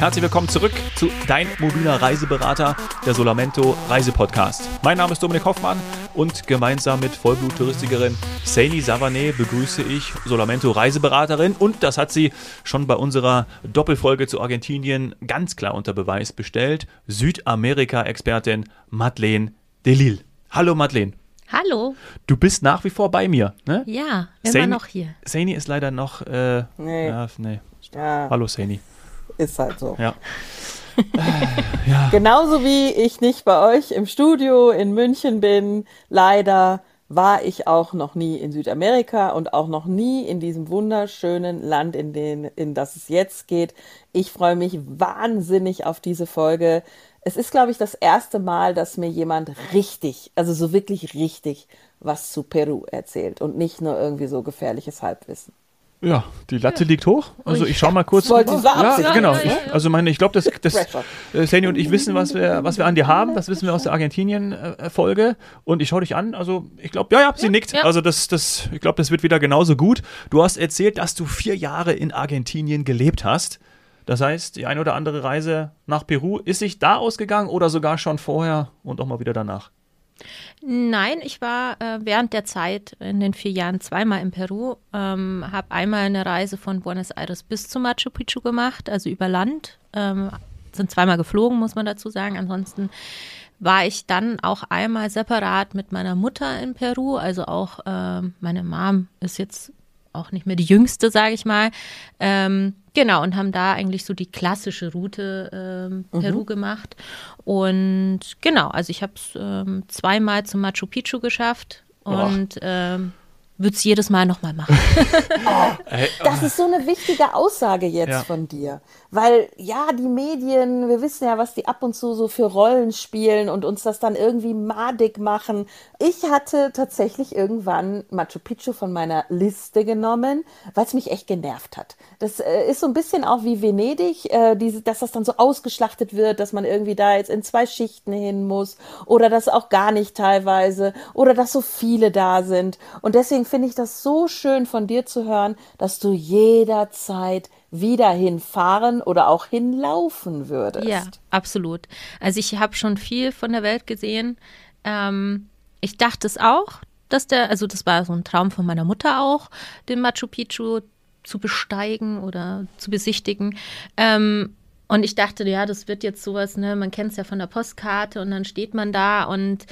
Herzlich willkommen zurück zu Dein mobiler Reiseberater, der Solamento Reisepodcast. Mein Name ist Dominik Hoffmann und gemeinsam mit Vollblut-Touristikerin Saini Savané begrüße ich Solamento Reiseberaterin und das hat sie schon bei unserer Doppelfolge zu Argentinien ganz klar unter Beweis bestellt, Südamerika-Expertin Madeleine Delille. Hallo Madeleine. Hallo. Du bist nach wie vor bei mir, ne? Ja, immer Saini- noch hier. Saini ist leider noch. Äh, Nee. Ja, nee. Ja, Hallo Saini. Ist halt so. Ja. Genauso wie ich nicht bei euch im Studio in München bin, leider war ich auch noch nie in Südamerika und auch noch nie in diesem wunderschönen Land, in, den, in das es jetzt geht. Ich freue mich wahnsinnig auf diese Folge. Es ist, glaube ich, das erste Mal, dass mir jemand richtig, also so wirklich richtig was zu Peru erzählt und nicht nur irgendwie so gefährliches Halbwissen. Ja, die Latte liegt hoch. Also ich schau mal kurz. Wollte ich sagen. ja, Ja, genau. ja, ja, Ich, also meine, ich glaube, das, das äh, Saini und ich wissen, was wir, was wir an dir haben. Das wissen wir aus der Argentinien-Folge. Und ich schaue dich an. Also ich glaube, ja, ja, sie nickt. ja. Also das, das, ich glaube, das wird wieder genauso gut. Du hast erzählt, dass du vier Jahre in Argentinien gelebt hast. Das heißt, die eine oder andere Reise nach Peru ist sich da ausgegangen oder sogar schon vorher und auch mal wieder danach. Nein, ich war äh, während der Zeit in den vier Jahren zweimal in Peru, ähm, habe einmal eine Reise von Buenos Aires bis zu Machu Picchu gemacht, also über Land. Ähm, sind zweimal geflogen, muss man dazu sagen. Ansonsten war ich dann auch einmal separat mit meiner Mutter in Peru. Also auch ähm, meine Mom ist jetzt auch nicht mehr die jüngste, sage ich mal. Ähm, genau, und haben da eigentlich so die klassische Route ähm, Peru gemacht. Und genau, also ich habe es ähm, zweimal zum Machu Picchu geschafft und ähm, würde es jedes Mal nochmal machen. Das ist so eine wichtige Aussage jetzt Ja. von dir. Weil ja, die Medien, wir wissen ja, was die ab und zu so für Rollen spielen und uns das dann irgendwie madig machen. Ich hatte tatsächlich irgendwann Machu Picchu von meiner Liste genommen, weil es mich echt genervt hat. Das äh, ist so ein bisschen auch wie Venedig, äh, diese, dass das dann so ausgeschlachtet wird, dass man irgendwie da jetzt in zwei Schichten hin muss oder das auch gar nicht teilweise oder dass so viele da sind. Und deswegen finde ich das so schön von dir zu hören, dass du jederzeit wieder hinfahren oder auch hinlaufen würdest. Ja, absolut. Also ich habe schon viel von der Welt gesehen. Ähm, ich dachte es auch, dass der, also das war so ein Traum von meiner Mutter auch, den Machu Picchu zu besteigen oder zu besichtigen. Ähm, und ich dachte, ja, das wird jetzt sowas, ne, man kennt es ja von der Postkarte und dann steht man da und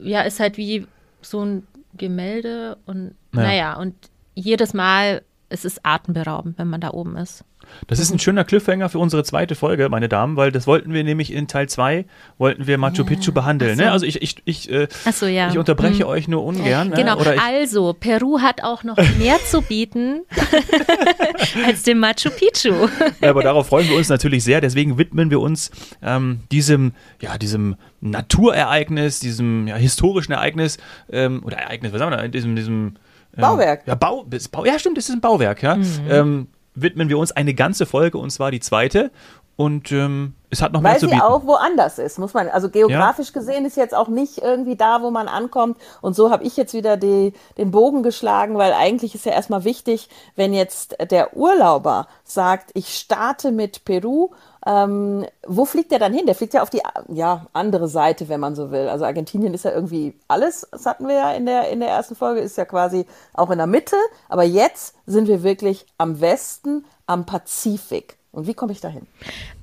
ja, ist halt wie so ein Gemälde und Ja. naja, und jedes Mal, es ist atemberaubend, wenn man da oben ist. Das ist ein schöner Cliffhanger für unsere zweite Folge, meine Damen, weil das wollten wir nämlich in Teil 2, wollten wir Machu Picchu behandeln. Ach so. Ne? Also ich, ich, ich, äh, so, ja. ich unterbreche euch nur ungern. Genau, Ne? Oder ich, also Peru hat auch noch mehr zu bieten als dem Machu Picchu. Ja, aber darauf freuen wir uns natürlich sehr. Deswegen widmen wir uns ähm, diesem, ja, diesem Naturereignis, diesem ja, historischen Ereignis ähm, oder Ereignis, was sagen wir da, diesem, diesem Bauwerk. Ja, Bau, Bau, ja, stimmt, es ist ein Bauwerk, ja. Ähm, widmen wir uns eine ganze Folge und zwar die zweite. Und ähm, es hat noch mehr Weil zu sie bieten. auch woanders ist, muss man. Also geografisch gesehen ist jetzt auch nicht irgendwie da, wo man ankommt. Und so habe ich jetzt wieder die, den Bogen geschlagen, weil eigentlich ist ja erstmal wichtig, wenn jetzt der Urlauber sagt, ich starte mit Peru, ähm, wo fliegt der dann hin? Der fliegt ja auf die ja, andere Seite, wenn man so will. Also Argentinien ist ja irgendwie alles, das hatten wir ja in der, in der ersten Folge, ist ja quasi auch in der Mitte. Aber jetzt sind wir wirklich am Westen, am Pazifik. Und wie komme ich dahin?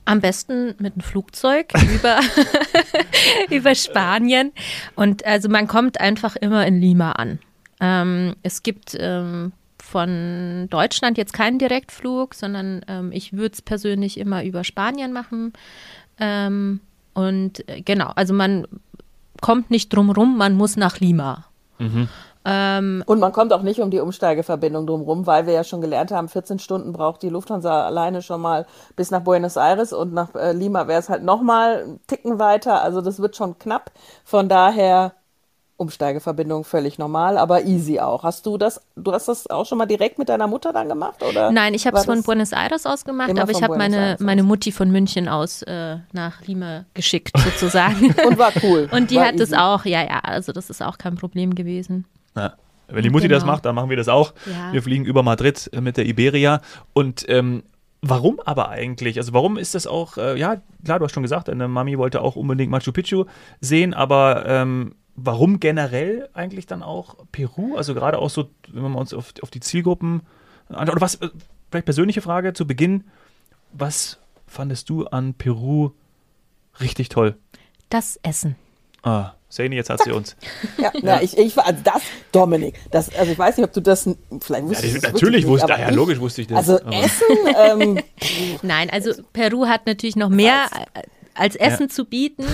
Am besten mit einem Flugzeug über, über Spanien. Und also man kommt einfach immer in Lima an. Ähm, es gibt ähm, von Deutschland jetzt keinen Direktflug, sondern ähm, ich würde es persönlich immer über Spanien machen. Ähm, und äh, genau, also man kommt nicht drum rum, man muss nach Lima. Ähm, Und man kommt auch nicht um die Umsteigeverbindung drumherum, weil wir ja schon gelernt haben, 14 Stunden braucht die Lufthansa alleine schon mal bis nach Buenos Aires und nach äh, Lima wäre es halt nochmal einen Ticken weiter. Also das wird schon knapp. Von daher Umsteigeverbindung völlig normal, aber easy auch. Hast du das, du hast das auch schon mal direkt mit deiner Mutter dann gemacht? Oder Nein, ich habe es von Buenos Aires aus gemacht, aber ich habe meine, meine Mutti von München aus äh, nach Lima geschickt, sozusagen. Und war cool. Und die war hat es auch, ja, ja, also das ist auch kein Problem gewesen. Ja. Wenn die Mutti das Genau. macht, dann machen wir das auch. Ja. Wir fliegen über Madrid äh, mit der Iberia. Und ähm, Warum aber eigentlich? Also warum ist das auch, äh, ja, klar, du hast schon gesagt, deine Mami wollte auch unbedingt Machu Picchu sehen, aber ähm, warum generell eigentlich dann auch Peru? Also gerade auch so, wenn wir uns auf, auf die Zielgruppen anschauen. Oder was, äh, vielleicht persönliche Frage zu Beginn, was fandest du an Peru richtig toll? Das Essen. Ah, Sani, jetzt hat sie uns. Ja, ja. ich, ich also das, Dominik, das, also ich weiß nicht, ob du das, vielleicht wusstest ja, Natürlich wusste, ich, ja, logisch wusste ich das. Also Essen, ähm, Nein, also Peru hat natürlich noch mehr als Essen ja. zu bieten,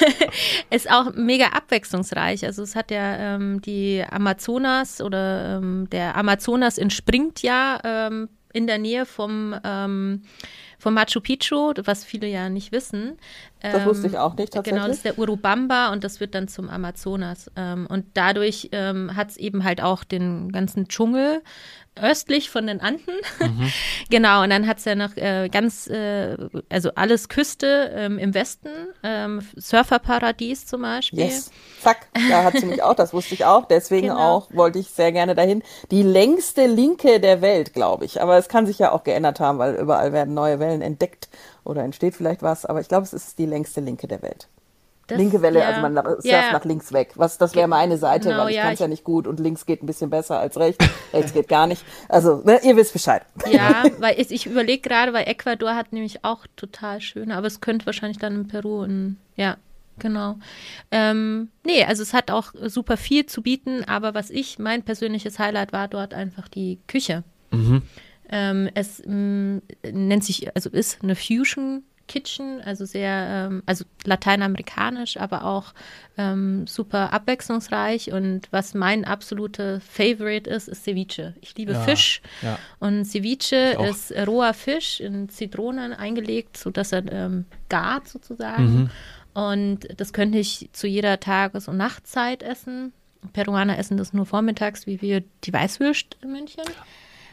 ist auch mega abwechslungsreich. Also es hat ja ähm, die Amazonas oder ähm, der Amazonas entspringt ja ähm, in der Nähe vom ähm, vom Machu Picchu, was viele ja nicht wissen. Das wusste ich ähm, auch nicht tatsächlich. Genau, das ist der Urubamba und das wird dann zum Amazonas. Ähm, und dadurch ähm, hat es eben halt auch den ganzen Dschungel östlich von den Anden. Mhm. genau, und dann hat es ja noch äh, ganz, äh, also alles Küste ähm, im Westen, ähm, Surferparadies zum Beispiel. Yes. Zack, da hat sie mich auch, das wusste ich auch. Deswegen genau. auch wollte ich sehr gerne dahin. Die längste Linke der Welt, glaube ich. Aber es kann sich ja auch geändert haben, weil überall werden neue Wellen entdeckt oder entsteht vielleicht was. Aber ich glaube, es ist die längste Linke der Welt. Das, Linke Welle, ja. also man surft ja. nach links weg. Was, das wäre meine Seite, genau, weil ich ja, kann es ja nicht gut und links geht ein bisschen besser als rechts. rechts geht gar nicht. Also, ne, ihr wisst Bescheid. Ja, weil ich, ich überlege gerade, weil Ecuador hat nämlich auch total schöne, aber es könnte wahrscheinlich dann in Peru und ja, genau. Ähm, nee, also es hat auch super viel zu bieten, aber was ich, mein persönliches Highlight war dort einfach die Küche. Mhm. Ähm, es mh, mm, nennt sich, also ist eine Fusion Kitchen, also sehr, ähm, also lateinamerikanisch, aber auch ähm, super abwechslungsreich. Und was mein absoluter Favorite ist, ist Ceviche. Ich liebe ja, Fisch ja. und Ceviche ist roher Fisch in Zitronen eingelegt, sodass er ähm, gart sozusagen. Mhm. Und das könnte ich zu jeder Tages- und Nachtzeit essen. Peruaner essen das nur vormittags, wie wir die Weißwürst in München.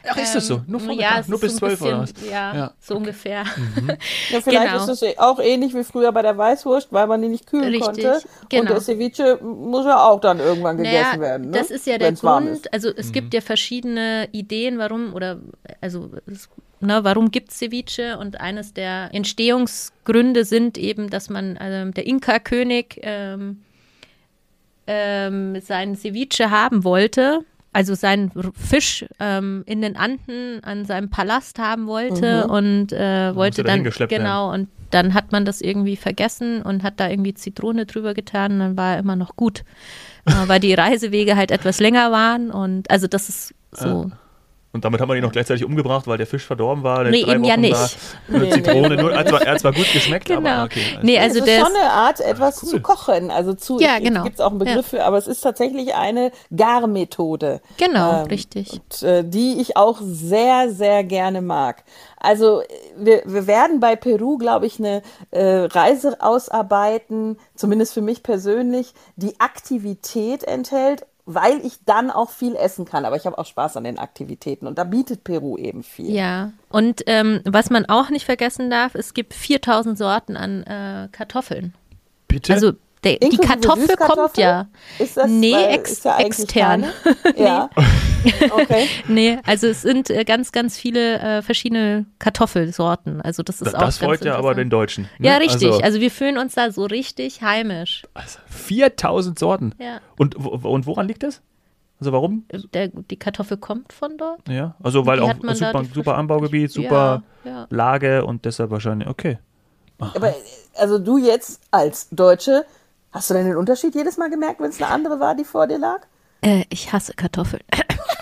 Ach, ist das so? Ähm, nur Vormittag? Ja, nur bis zwölf oder was? Ja, ja, so okay. ungefähr. Mhm. Ja, vielleicht genau. ist es auch ähnlich wie früher bei der Weißwurst, weil man die nicht kühlen Richtig, konnte. Genau. Und der Ceviche muss ja auch dann irgendwann gegessen naja, werden. Ne? Das ist ja der Grund. Also es mhm. gibt ja verschiedene Ideen, warum oder also es, Ne, warum gibt es Ceviche? Und eines der Entstehungsgründe sind eben, dass man, also der Inka-König ähm, ähm, sein Ceviche haben wollte also seinen Fisch ähm, in den Anden an seinem Palast haben wollte mhm. und äh, wollte dann genau werden. und dann hat man das irgendwie vergessen und hat da irgendwie Zitrone drüber getan und dann war er immer noch gut, äh, weil die Reisewege halt etwas länger waren und also das ist so. Ja. Und damit haben wir ihn noch gleichzeitig umgebracht, weil der Fisch verdorben war. Nee, eben ja nicht. Nee, Zitrone, nur, er, zwar, er hat zwar gut geschmeckt, genau. aber okay. Also nee, also das ist schon eine Art, etwas cool. zu kochen. Also zu, ja, genau. gibt es auch einen Begriff ja. für, aber es ist tatsächlich eine Garmethode. Genau, ähm, richtig. Und, äh, die ich auch sehr, sehr gerne mag. Also wir, wir werden bei Peru, glaube ich, eine äh, Reise ausarbeiten, zumindest für mich persönlich, die Aktivität enthält weil ich dann auch viel essen kann. Aber ich habe auch Spaß an den Aktivitäten und da bietet Peru eben viel. Ja, und ähm, was man auch nicht vergessen darf, es gibt 4000 Sorten an äh, Kartoffeln. Bitte? Also der, die Kartoffel kommt ja. Ist das, nee, ex, ja extern. ja. okay. nee, also es sind äh, ganz, ganz viele äh, verschiedene Kartoffelsorten. Also das ist da, auch Das freut ja aber den Deutschen. Ne? Ja, richtig. Also, also, wir fühlen uns da so richtig heimisch. Also 4000 Sorten. Ja. Und, und woran liegt das? Also warum? Der, die Kartoffel kommt von dort. Ja, also weil auch super, super Anbaugebiet, super ja, ja. Lage und deshalb wahrscheinlich, okay. Aha. Aber also du jetzt als Deutsche Hast du denn den Unterschied jedes Mal gemerkt, wenn es eine andere war, die vor dir lag? Äh, ich hasse Kartoffeln.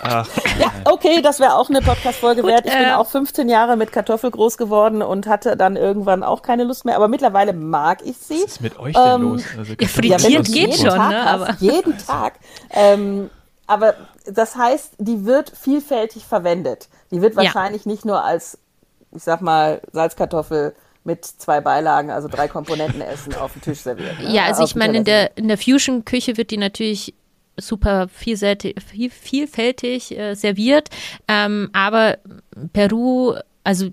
Ach. Ja, okay, das wäre auch eine Podcast-Folge wert. Ich bin äh, auch 15 Jahre mit Kartoffel groß geworden und hatte dann irgendwann auch keine Lust mehr. Aber mittlerweile mag ich sie. Was ist mit euch denn ähm, los? Also ja, frittiert geht schon, Tag ne? Aber jeden Tag. Ähm, aber das heißt, die wird vielfältig verwendet. Die wird wahrscheinlich ja. nicht nur als, ich sag mal, Salzkartoffel mit zwei Beilagen, also drei Komponenten essen auf dem Tisch serviert. Ne? Ja, also ich meine, in der, in der Fusion-Küche wird die natürlich super vielseitig, viel, vielfältig äh, serviert, ähm, aber Peru, also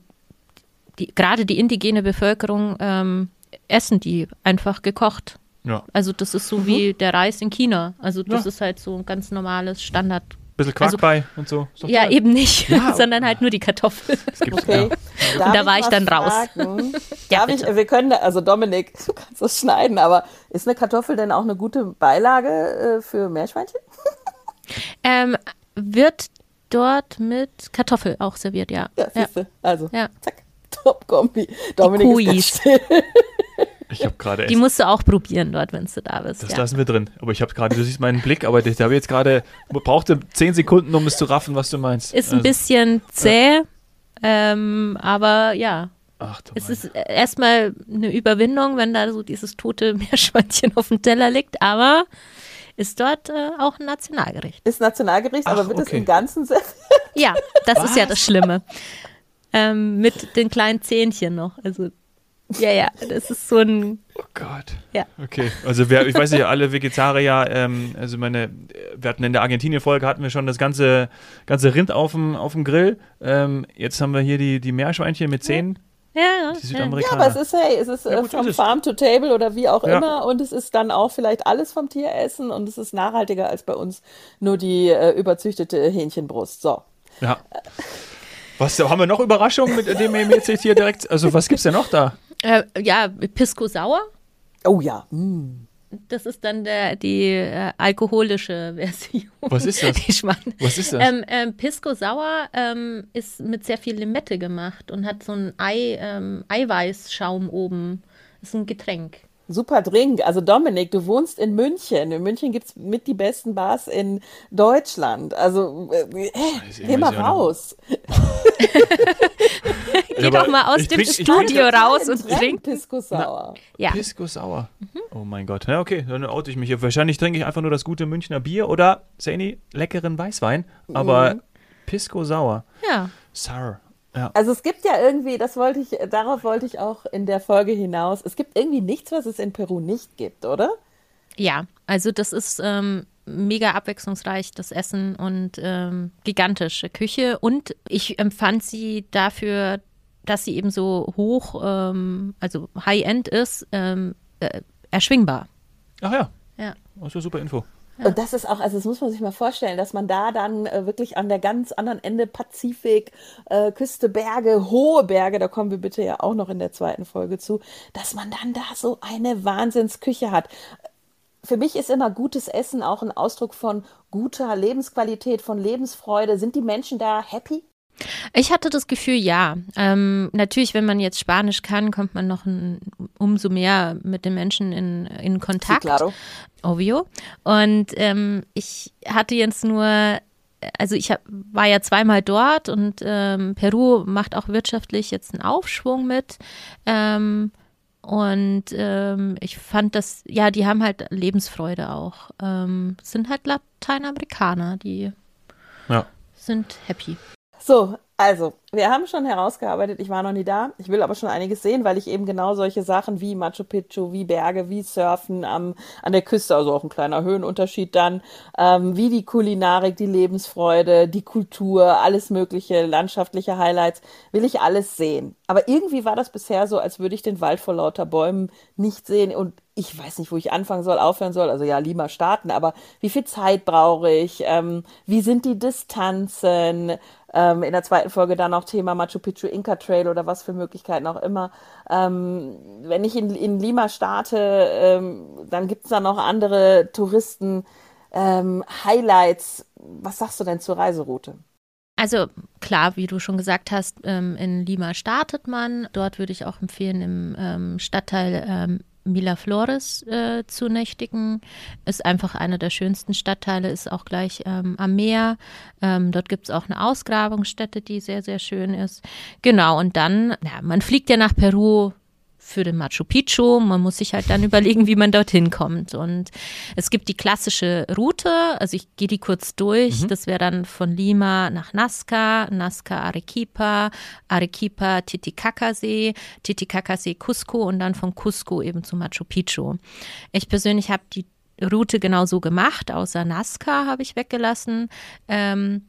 die, gerade die indigene Bevölkerung ähm, essen die einfach gekocht. Ja. Also das ist so mhm. wie der Reis in China. Also das ja. ist halt so ein ganz normales Standard bisschen Quark Also- bei und so. Ja, toll. eben nicht, Ja. sondern halt nur die Kartoffel. Das gibt's, Okay. ja. Darf da war ich was dann raus. Ja, Darf ich, wir können, da- also Dominik, du kannst das schneiden, aber ist eine Kartoffel denn auch eine gute Beilage äh, für Meerschweinchen? Ähm, wird dort mit Kartoffel auch serviert, ja. Ja, ja. siehste. Also, Ja. zack, Top-Kombi. Dominik ist still. Ich habe gerade Die musst du auch probieren dort, wenn du da bist. Das ja. lassen wir drin. Aber ich habe gerade, du siehst meinen Blick, aber ich habe jetzt gerade, brauchte zehn Sekunden, um es zu raffen, was du meinst. Ist ein Also, bisschen zäh, ähm, aber ja. Ach du Es meine. ist äh, erstmal eine Überwindung, wenn da so dieses tote Meerschweinchen auf dem Teller liegt, aber ist dort äh, auch ein Nationalgericht. Ist Nationalgericht, aber Ach, wird es okay. im Ganzen serviert? Ja, das ist ja das Schlimme. Ähm, mit den kleinen Zähnchen noch. Also, ja, ja, das ist so ein. Oh Gott. Ja. Okay, also wer, ich weiß nicht, alle Vegetarier, ähm, also meine, wir hatten in der Argentinien-Folge hatten wir schon das ganze, ganze Rind auf dem, auf dem Grill. Ähm, jetzt haben wir hier die, die Meerschweinchen mit Zähnen, Ja, ja. die ja. Südamerikaner. Ja, aber es ist, hey, es ist Ja, äh, gut, vom ist es. Farm to Table oder wie auch Ja. immer und es ist dann auch vielleicht alles vom Tier essen und es ist nachhaltiger als bei uns nur die äh, überzüchtete Hähnchenbrust. So. Ja. Was haben wir noch Überraschungen mit dem jetzt hier direkt? Also was gibt's denn noch da? Äh, ja, Pisco Sauer. Oh ja. Mm. Das ist dann der, die äh, alkoholische Version. Was ist das? Ich meine, Was ist das? ähm, ähm, Pisco Sauer ähm, ist mit sehr viel Limette gemacht und hat so einen Ei, ähm, Eiweißschaum oben. Das ist ein Getränk. Super Drink. Also Dominik, du wohnst in München. In München gibt es mit die besten Bars in Deutschland. Also äh, äh, geh mal raus. Geh doch mal aus dem trink- Studio raus und Trink. Pisco Sauer. Ja, Pisco Sauer. Oh mein Gott. Ja, okay, dann oute ich mich hier. Wahrscheinlich trinke ich einfach nur das gute Münchner Bier oder, Saini, leckeren Weißwein. Aber Pisco Sauer. ja. Sour. Ja. Also es gibt ja irgendwie, das wollte ich, darauf wollte ich auch in der Folge hinaus. Es gibt irgendwie nichts, was es in Peru nicht gibt, oder? Ja, also das ist ähm, mega abwechslungsreich, das Essen und ähm, gigantische Küche. Und ich empfand sie dafür, dass sie eben so hoch, ähm, also High-End ist, ähm, äh, erschwingbar. Ach ja, Ja. das ist eine super Info. Und das ist auch, also das muss man sich mal vorstellen, dass man da dann äh, wirklich an der ganz anderen Ende Pazifik, äh, Küste, Berge, hohe Berge, da kommen wir bitte ja auch noch in der zweiten Folge zu, dass man dann da so eine Wahnsinnsküche hat. Für mich ist immer gutes Essen auch ein Ausdruck von guter Lebensqualität, von Lebensfreude. Sind die Menschen da happy? Ich hatte das Gefühl, ja. Ähm, natürlich, wenn man jetzt Spanisch kann, kommt man noch ein, umso mehr mit den Menschen in, in Kontakt. claro. Ovio. Und ähm, ich hatte jetzt nur, also ich hab, war ja zweimal dort und ähm, Peru macht auch wirtschaftlich jetzt einen Aufschwung mit. Ähm, und ähm, ich fand das, ja, die haben halt Lebensfreude auch. Ähm, sind halt Lateinamerikaner, die Ja. sind happy. So, also, wir haben schon herausgearbeitet, ich war noch nie da. Ich will aber schon einiges sehen, weil ich eben genau solche Sachen wie Machu Picchu, wie Berge, wie Surfen am, an der Küste, also auch ein kleiner Höhenunterschied dann, ähm, wie die Kulinarik, die Lebensfreude, die Kultur, alles mögliche, landschaftliche Highlights, will ich alles sehen. Aber irgendwie war das bisher so, als würde ich den Wald vor lauter Bäumen nicht sehen und ich weiß nicht, wo ich anfangen soll, aufhören soll. Also ja, Lima starten, aber wie viel Zeit brauche ich? Ähm, wie sind die Distanzen? Ähm, in der zweiten Folge dann auch Thema Machu Picchu Inca Trail oder was für Möglichkeiten auch immer. Ähm, wenn ich in, in Lima starte, ähm, dann gibt es da noch andere Touristen. Ähm, Highlights. Was sagst du denn zur Reiseroute? Also klar, wie du schon gesagt hast, ähm, in Lima startet man. Dort würde ich auch empfehlen, im ähm, Stadtteil ähm, Miraflores äh, zu nächtigen. Ist einfach einer der schönsten Stadtteile, ist auch gleich ähm, am Meer. Ähm, dort gibt es auch eine Ausgrabungsstätte, die sehr, sehr schön ist. Genau, und dann, ja, man fliegt ja nach Peru für den Machu Picchu. Man muss sich halt dann überlegen, wie man dorthin kommt. Und es gibt die klassische Route, also ich gehe die kurz durch. Das wäre dann von Lima nach Nazca, Nazca Arequipa, Arequipa Titicacasee, Titicacasee Cusco und dann von Cusco eben zu Machu Picchu. Ich persönlich habe die Route genauso gemacht, außer Nazca habe ich weggelassen. Ähm,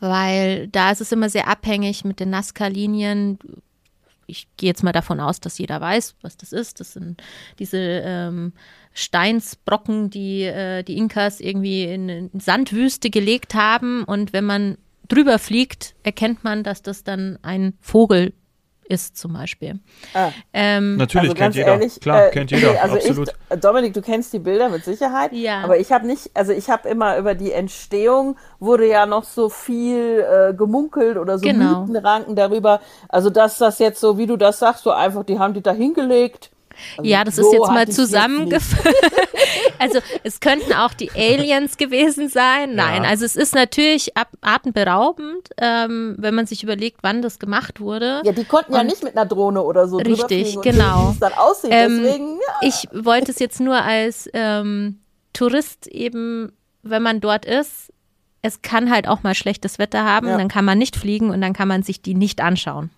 weil da ist es immer sehr abhängig mit den Nazca-Linien ich gehe jetzt mal davon aus, dass jeder weiß, was das ist. Das sind diese ähm, Steinsbrocken, die äh, die Inkas irgendwie in, in Sandwüste gelegt haben. Und wenn man drüber fliegt, erkennt man, dass das dann ein Vogel ist zum Beispiel. Ah. Ähm, Natürlich Also kennt ganz jeder. ehrlich, Klar, äh, kennt jeder, also absolut. Ich, Dominik, du kennst die Bilder mit Sicherheit. Ja. Aber ich habe nicht, also ich habe immer über die Entstehung wurde ja noch so viel äh, gemunkelt oder so Genau. Mythenranken darüber. Also dass das jetzt so, wie du das sagst, so einfach, die haben die da hingelegt. Also ja, das so ist jetzt mal zusammengefasst. also es könnten auch die Aliens gewesen sein. Nein, Ja. also es ist natürlich atemberaubend, ähm, wenn man sich überlegt, wann das gemacht wurde. Ja, die konnten ja Und- nicht mit einer Drohne oder so Richtig, genau. sehen, wie es dann aussieht. Ähm, Deswegen, ja. Ich wollte es jetzt nur als ähm, Tourist eben, wenn man dort ist, es kann halt auch mal schlechtes Wetter haben, Ja. dann kann man nicht fliegen und dann kann man sich die nicht anschauen.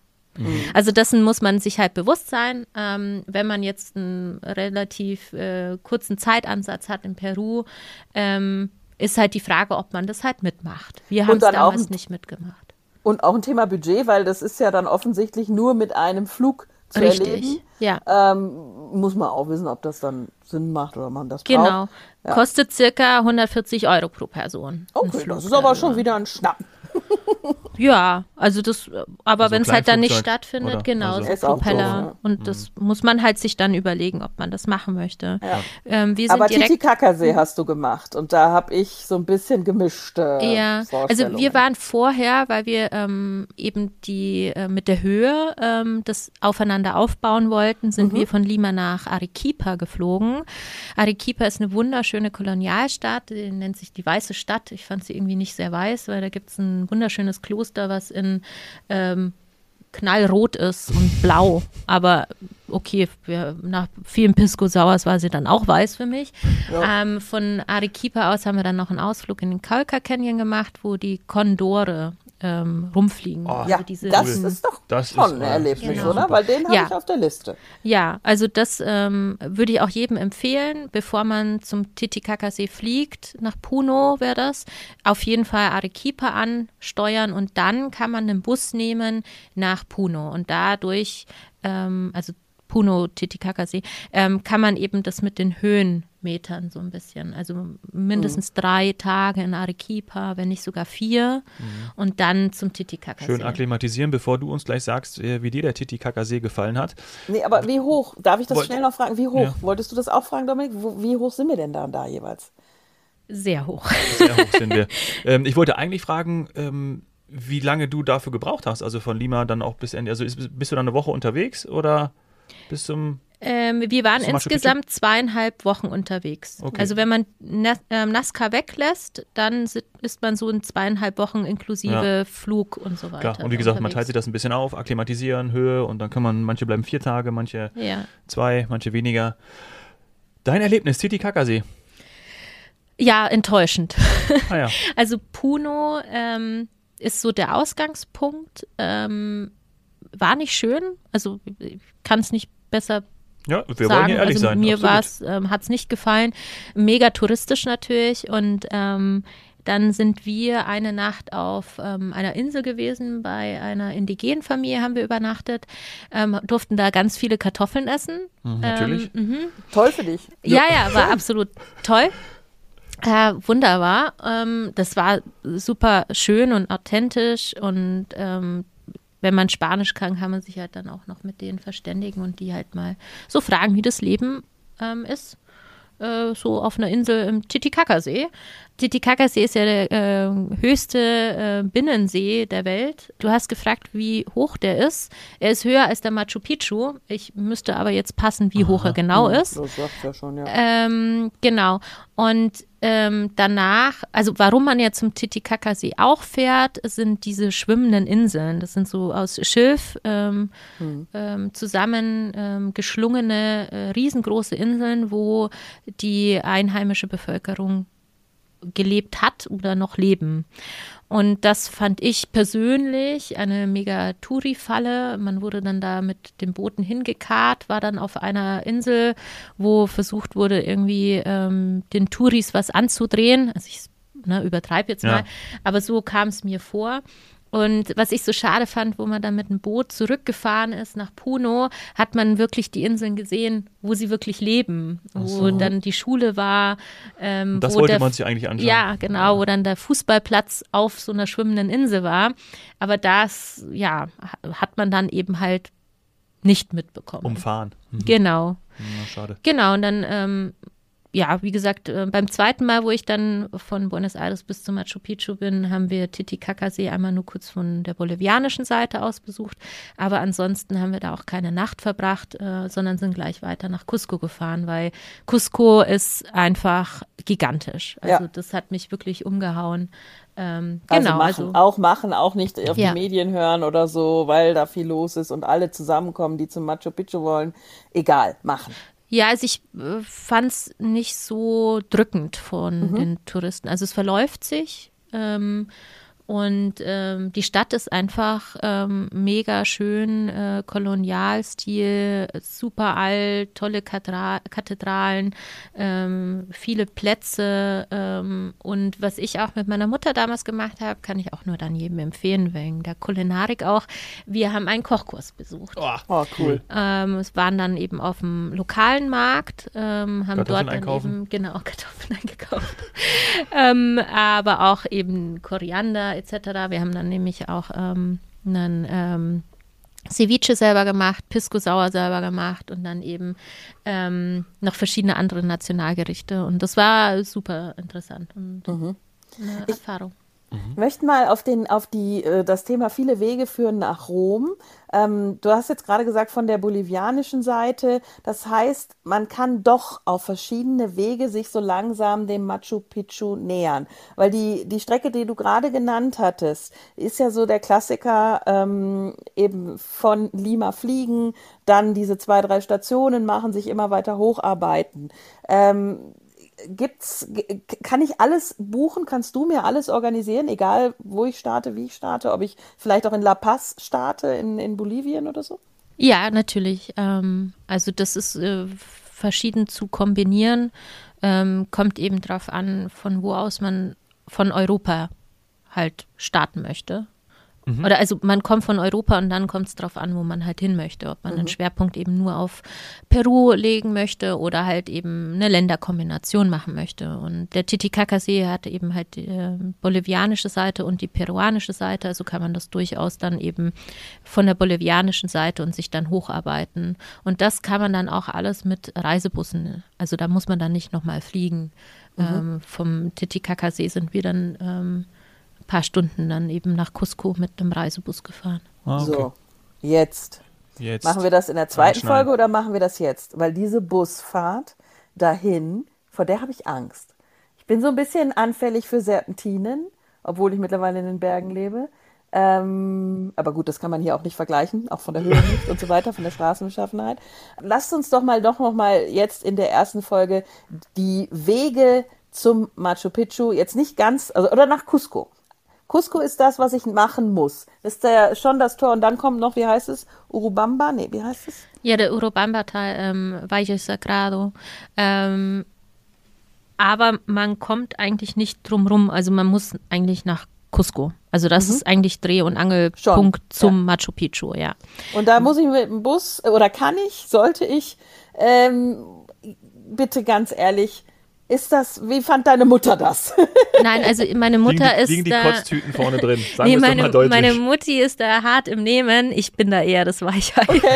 Also dessen muss man sich halt bewusst sein. Ähm, wenn man jetzt einen relativ äh, kurzen Zeitansatz hat in Peru, ähm, ist halt die Frage, ob man das halt mitmacht. Wir haben es damals nicht mitgemacht. Und auch ein Thema Budget, weil das ist ja dann offensichtlich nur mit einem Flug zu Richtig, erleben. ja. Ähm, muss man auch wissen, ob das dann Sinn macht oder man das Genau. braucht. Ja. Kostet circa 140 Euro pro Person. ein Okay, das ist aber schon wieder ein Schnapp. Ja, also das, aber Also wenn es halt dann nicht stattfindet, oder? genau, Also- so Propeller. doof, ja. Und das muss man halt sich dann überlegen, ob man das machen möchte. Ja. Ähm, wir sind Aber. Titicacasee hast du gemacht und da habe ich so ein bisschen gemischte Ja, also wir waren vorher, weil wir ähm, eben die äh, mit der Höhe ähm, das aufeinander aufbauen wollten, sind wir von Lima nach Arequipa geflogen. Arequipa ist eine wunderschöne Kolonialstadt, die nennt sich die Weiße Stadt. Ich fand sie irgendwie nicht sehr weiß, weil da gibt es ein wunderschönes Kloster, was in ähm, knallrot ist und blau. Aber okay, wir, nach vielen Pisco Sours war sie dann auch weiß für mich. Ähm, von Arequipa aus haben wir dann noch einen Ausflug in den Calca Canyon gemacht, wo die Kondore ähm, rumfliegen. Oh, Also ja, diese das ist doch Das schon ist, ein Erlebnis, Genau. oder? Weil den habe Ja. ich auf der Liste. Ja, also das ähm, würde ich auch jedem empfehlen, bevor man zum Titicacasee fliegt, nach Puno wäre das, auf jeden Fall Arequipa ansteuern und dann kann man einen Bus nehmen nach Puno und dadurch, ähm, also Puno, Titicacasee, ähm, kann man eben das mit den Höhenmetern so ein bisschen, also mindestens drei Tage in Arequipa, wenn nicht sogar vier und dann zum Titicacasee. Schön akklimatisieren, bevor du uns gleich sagst, äh, wie dir der Titicacasee gefallen hat. Nee, aber wie hoch? Darf ich das Wollt- schnell noch fragen? Wie hoch? Ja. Wolltest du das auch fragen, Dominik? Wo, wie hoch sind wir denn da, da jeweils? Sehr hoch. Sehr hoch sind wir. Ähm, ich wollte eigentlich fragen, ähm, wie lange du dafür gebraucht hast, also von Lima dann auch bis Ende. Also ist, bist du dann eine Woche unterwegs oder bis zum. Ähm, wir waren insgesamt zweieinhalb Wochen unterwegs. Okay. Also wenn man Nas ähm, Nazca weglässt, dann ist man so in zweieinhalb Wochen inklusive Flug und so weiter. Klar, und wie gesagt, man unterwegs. teilt sich das ein bisschen auf, akklimatisieren, Höhe und dann kann man, manche bleiben vier Tage, manche Ja. zwei, manche weniger. Dein Erlebnis, Titicacasee. ja, enttäuschend. Ah ja. Also Puno ähm, ist so der Ausgangspunkt. Ähm, war nicht schön. Also ich kann es nicht besser Ja, wir wollen sagen. hier ehrlich also sein. mir ähm, hat es nicht gefallen. Mega touristisch natürlich. Und ähm, dann sind wir eine Nacht auf ähm, einer Insel gewesen, bei einer indigenen Familie haben wir übernachtet, ähm, durften da ganz viele Kartoffeln essen. Mhm, natürlich. Ähm. Toll für dich. Ja, ja, war absolut toll. Äh, wunderbar. Ähm, das war super schön und authentisch und ähm, wenn man Spanisch kann, kann man sich halt dann auch noch mit denen verständigen und die halt mal so fragen, wie das Leben ähm, ist. Äh, so auf einer Insel im Titicacasee. Titicacasee ist ja der äh, höchste äh, Binnensee der Welt. Du hast gefragt, wie hoch der ist. Er ist höher als der Machu Picchu. Ich müsste aber jetzt passen, wie hoch er genau ist. Das sagt ja schon, ja. Ähm, genau. Und ähm, danach, also warum man ja zum Titicacasee auch fährt, sind diese schwimmenden Inseln. Das sind so aus Schilf ähm, ähm, zusammen ähm, äh, riesengroße Inseln, wo die einheimische Bevölkerung gelebt hat oder noch leben. Und das fand ich persönlich eine mega Touri-Falle. Man wurde dann da mit den Booten hingekarrt, war dann auf einer Insel, wo versucht wurde, irgendwie ähm, den Touris was anzudrehen. Also ich ne, übertreibe jetzt Ja. mal, aber so kam es mir vor. Und was ich so schade fand, wo man dann mit dem Boot zurückgefahren ist nach Puno, hat man wirklich die Inseln gesehen, wo sie wirklich leben, wo so. dann die Schule war. Ähm, das wollte der, man sich eigentlich anschauen. Ja, genau, wo dann der Fußballplatz auf so einer schwimmenden Insel war. Aber das, ja, hat man dann eben halt nicht mitbekommen. Umfahren. Mhm. Genau. Ja, schade. Genau, und dann ähm, ja, wie gesagt, äh, beim zweiten Mal, wo ich dann von Buenos Aires bis zu Machu Picchu bin, haben wir Titicacasee einmal nur kurz von der bolivianischen Seite aus besucht. Aber ansonsten haben wir da auch keine Nacht verbracht, äh, sondern sind gleich weiter nach Cusco gefahren, weil Cusco ist einfach gigantisch. Also ja. das hat mich wirklich umgehauen. Ähm, also genau, machen, also auch machen, auch nicht auf ja. die Medien hören oder so, weil da viel los ist und alle zusammenkommen, die zum Machu Picchu wollen. Egal, machen. Ja, also ich äh, fand es nicht so drückend von mhm. den Touristen. Also es verläuft sich. Ähm, und ähm, die Stadt ist einfach ähm, mega schön, äh, Kolonialstil, super alt, tolle Kathedra Kathedralen, ähm, viele Plätze. Ähm, und was ich auch mit meiner Mutter damals gemacht habe, kann ich auch nur dann jedem empfehlen, wegen der Kulinarik auch. Wir haben einen Kochkurs besucht. Oh, oh cool. Ähm, es waren dann eben auf dem lokalen Markt, ähm, haben dort dann eben, genau, Kartoffeln eingekauft. aber auch eben Koriander etc. Wir haben dann nämlich auch ähm, einen ähm, Ceviche selber gemacht, Pisco Sauer selber gemacht und dann eben ähm, noch verschiedene andere Nationalgerichte. Und das war super interessant und mhm. eine Erfahrung. Mhm. Möchten mal auf den, auf die, äh, das Thema viele Wege führen nach Rom. Ähm, du hast jetzt gerade gesagt von der bolivianischen Seite. Das heißt, man kann doch auf verschiedene Wege sich so langsam dem Machu Picchu nähern. Weil die, die Strecke, die du gerade genannt hattest, ist ja so der Klassiker, ähm, eben von Lima fliegen, dann diese zwei, drei Stationen machen, sich immer weiter hocharbeiten. Ähm, gibt's, kann ich alles buchen? Kannst du mir alles organisieren, egal wo ich starte, wie ich starte, ob ich vielleicht auch in La Paz starte, in, in Bolivien oder so? Ja, natürlich. Ähm, also das ist äh, verschieden zu kombinieren. Ähm, kommt eben darauf an, von wo aus man von Europa halt starten möchte. Mhm. Oder also man kommt von Europa und dann kommt es darauf an, wo man halt hin möchte. Ob man mhm. einen Schwerpunkt eben nur auf Peru legen möchte oder halt eben eine Länderkombination machen möchte. Und der Titicaca-See hat eben halt die äh, bolivianische Seite und die peruanische Seite. Also kann man das durchaus dann eben von der bolivianischen Seite und sich dann hocharbeiten. Und das kann man dann auch alles mit Reisebussen. Also da muss man dann nicht nochmal fliegen. Mhm. Ähm, vom Titicaca-See sind wir dann ähm, paar Stunden dann eben nach Cusco mit dem Reisebus gefahren. Ah, okay. So, jetzt. jetzt. Machen wir das in der zweiten Folge oder machen wir das jetzt? Weil diese Busfahrt dahin, vor der habe ich Angst. Ich bin so ein bisschen anfällig für Serpentinen, obwohl ich mittlerweile in den Bergen lebe. Ähm, aber gut, das kann man hier auch nicht vergleichen, auch von der Höhe nicht und so weiter, von der Straßenbeschaffenheit. Lasst uns doch mal doch noch mal jetzt in der ersten Folge die Wege zum Machu Picchu jetzt nicht ganz, also oder nach Cusco. Cusco ist das, was ich machen muss. Das ist ja schon das Tor. Und dann kommt noch, wie heißt es? Urubamba? Nee, wie heißt es? Ja, der Urubamba-Teil, ähm, Valle Sagrado. Ähm, aber man kommt eigentlich nicht drum rum. Also man muss eigentlich nach Cusco. Also das mhm. ist eigentlich Dreh- und Angelpunkt Schon, zum ja. Machu Picchu, ja. Und da muss ich mit dem Bus, oder kann ich, sollte ich, ähm, bitte ganz ehrlich, ist das, wie fand deine Mutter das? Nein, also meine Mutter liegen, ist liegen die da, Kotztüten vorne drin. Sagen nee, meine, mal deutlich. meine Mutti ist da hart im Nehmen. Ich bin da eher das Weichei. Okay.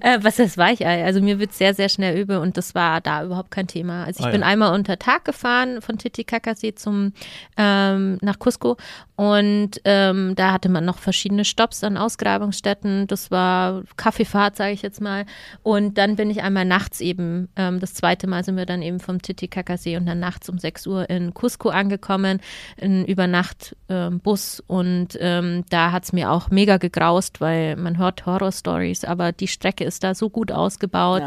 Äh, was ist Weichei? Also mir wird sehr, sehr schnell übel und das war da überhaupt kein Thema. Also ich ah, bin ja. einmal unter Tag gefahren von Titicacasee zum ähm, nach Cusco und ähm, da hatte man noch verschiedene Stops an Ausgrabungsstätten. Das war Kaffeefahrt, sage ich jetzt mal. Und dann bin ich einmal nachts eben, ähm, das zweite Mal sind wir dann eben vom Titicacasee und dann nachts um 6 Uhr in Cusco angekommen, in Übernachtbus. Ähm, und ähm, da hat es mir auch mega gegraust, weil man hört Horror-Stories, aber die Strecke ist da so gut ausgebaut.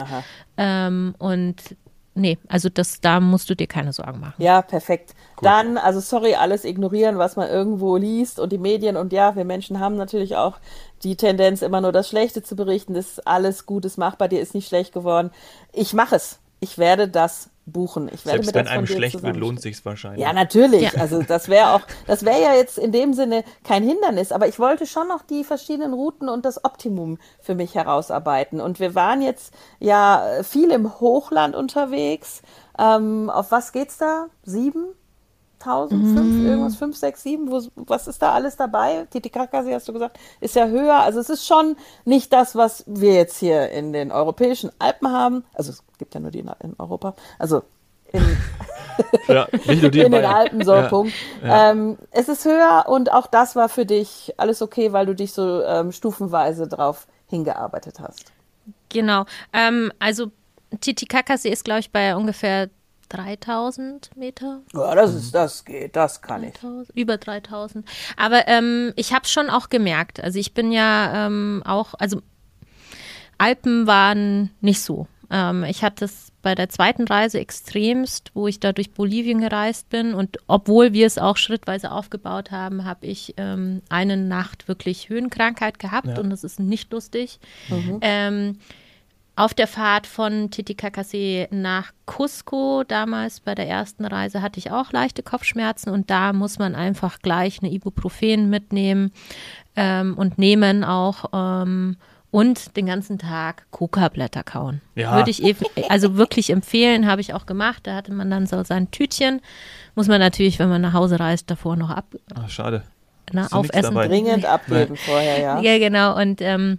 Ähm, und nee, also das, da musst du dir keine Sorgen machen. Ja, perfekt. Cool. Dann, also sorry, alles ignorieren, was man irgendwo liest und die Medien und ja, wir Menschen haben natürlich auch die Tendenz, immer nur das Schlechte zu berichten. Das ist alles gut, ist machbar, dir ist nicht schlecht geworden. Ich mache es. Ich werde das buchen. Ich werde Selbst mir wenn einem dir schlecht wird, lohnt sich's wahrscheinlich. Ja, natürlich. Ja. Also das wäre auch, das wäre ja jetzt in dem Sinne kein Hindernis. Aber ich wollte schon noch die verschiedenen Routen und das Optimum für mich herausarbeiten. Und wir waren jetzt ja viel im Hochland unterwegs. Ähm, auf was geht's da? Sieben? Tausend, Mhm. fünf, irgendwas, fünf, sechs, sieben, wo, was ist da alles dabei? Titicacasee hast du gesagt, ist ja höher. Also es ist schon nicht das, was wir jetzt hier in den europäischen Alpen haben. Also es gibt ja nur die in, in Europa. Also in, Ja, nicht nur die in den. Alpen, so Ja. Punkt. Ja. Ähm, es ist höher und auch das war für dich alles okay, weil du dich so ähm, stufenweise drauf hingearbeitet hast. Genau. Ähm, also Titicacasee ist, glaube ich, bei ungefähr 3000 Meter. Ja, das ist, das geht, das kann ich. 3000, über 3000. Aber ähm, ich habe schon auch gemerkt, also ich bin ja ähm, auch, also Alpen waren nicht so. Ähm, ich hatte es bei der zweiten Reise extremst, wo ich da durch Bolivien gereist bin und obwohl wir es auch schrittweise aufgebaut haben, habe ich ähm, eine Nacht wirklich Höhenkrankheit gehabt Ja. und das ist nicht lustig. Ähm, auf der Fahrt von Titicacasee nach Cusco, damals bei der ersten Reise, hatte ich auch leichte Kopfschmerzen und da muss man einfach gleich eine Ibuprofen mitnehmen ähm, und nehmen auch ähm, und den ganzen Tag Coca-Blätter kauen. Ja. Würde ich ev- also wirklich empfehlen, habe ich auch gemacht. Da hatte man dann so sein Tütchen. Muss man natürlich, wenn man nach Hause reist, davor noch ab, Ach, schade. ne, da nichts aufessen. Dringend abgeben vorher, ja. Ja, genau. Und ähm,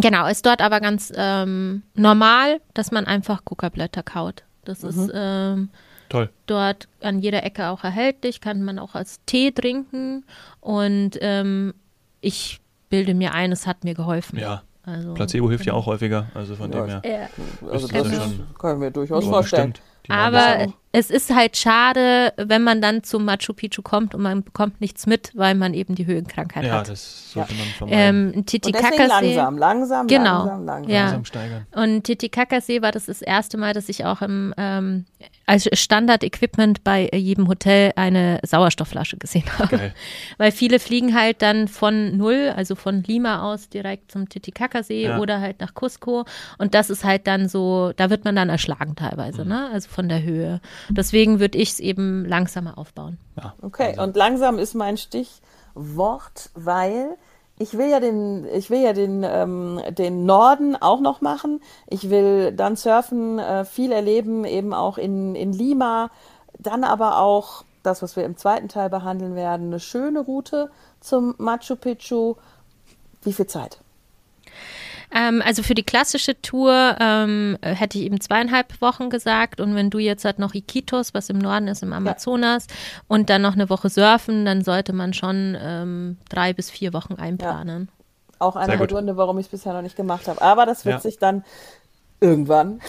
genau, ist dort aber ganz ähm, normal, dass man einfach Coca-Blätter kaut. Das Mhm. ist ähm, Toll. dort an jeder Ecke auch erhältlich, kann man auch als Tee trinken. Und ähm, ich bilde mir ein, es hat mir geholfen. Ja. Also, Placebo hilft ja auch häufiger, also von Ja, dem her. Ja. Also das das ist, schon- kann ich mir durchaus vorstellen. stimmt. Aber ja es ist halt schade, wenn man dann zum Machu Picchu kommt und man bekommt nichts mit, weil man eben die Höhenkrankheit Ja, hat. das sollte man vermeiden. Ähm, Und deswegen Titicacasee. langsam, langsam, Genau. langsam, langsam. Ja. Langsam steigern. Und Titicacasee war das das erste Mal, dass ich auch im, ähm, als Standard-Equipment bei jedem Hotel eine Sauerstoffflasche gesehen habe. Geil. Weil viele fliegen halt dann von Null, also von Lima aus direkt zum Titicacasee Ja. oder halt nach Cusco. Und das ist halt dann so, da wird man dann erschlagen teilweise, Mhm. ne? Also von der Höhe. Deswegen würde ich es eben langsamer aufbauen. Ja. Okay, Also, und langsam ist mein Stichwort, weil ich will ja den, ich will ja den, ähm, den Norden auch noch machen. Ich will dann surfen, äh, viel erleben, eben auch in, in Lima. Dann aber auch das, was wir im zweiten Teil behandeln werden, eine schöne Route zum Machu Picchu. Wie viel Zeit? Ähm, also für die klassische Tour ähm, hätte ich eben zweieinhalb Wochen gesagt. Und wenn du jetzt halt noch Iquitos, was im Norden ist, im Amazonas, und dann noch eine Woche surfen, dann sollte man schon ähm, drei bis vier Wochen einplanen. Auch einer Sehr der. Gründe, warum ich es bisher noch nicht gemacht habe. Aber das wird Ja. sich dann irgendwann,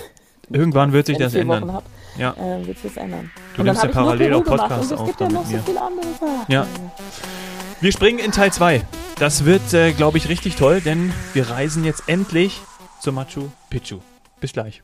Irgendwann wird sich das vier ändern. Wochen habe, Ja. äh, wird sich das ändern. Du Und nimmst hab ja parallel auch Podcasts und es auf gibt ja noch so mir. viel anderes. Ach, Ja. Wir springen in Teil 2. Das wird, äh, glaube ich, richtig toll, denn wir reisen jetzt endlich zu Machu Picchu. Bis gleich.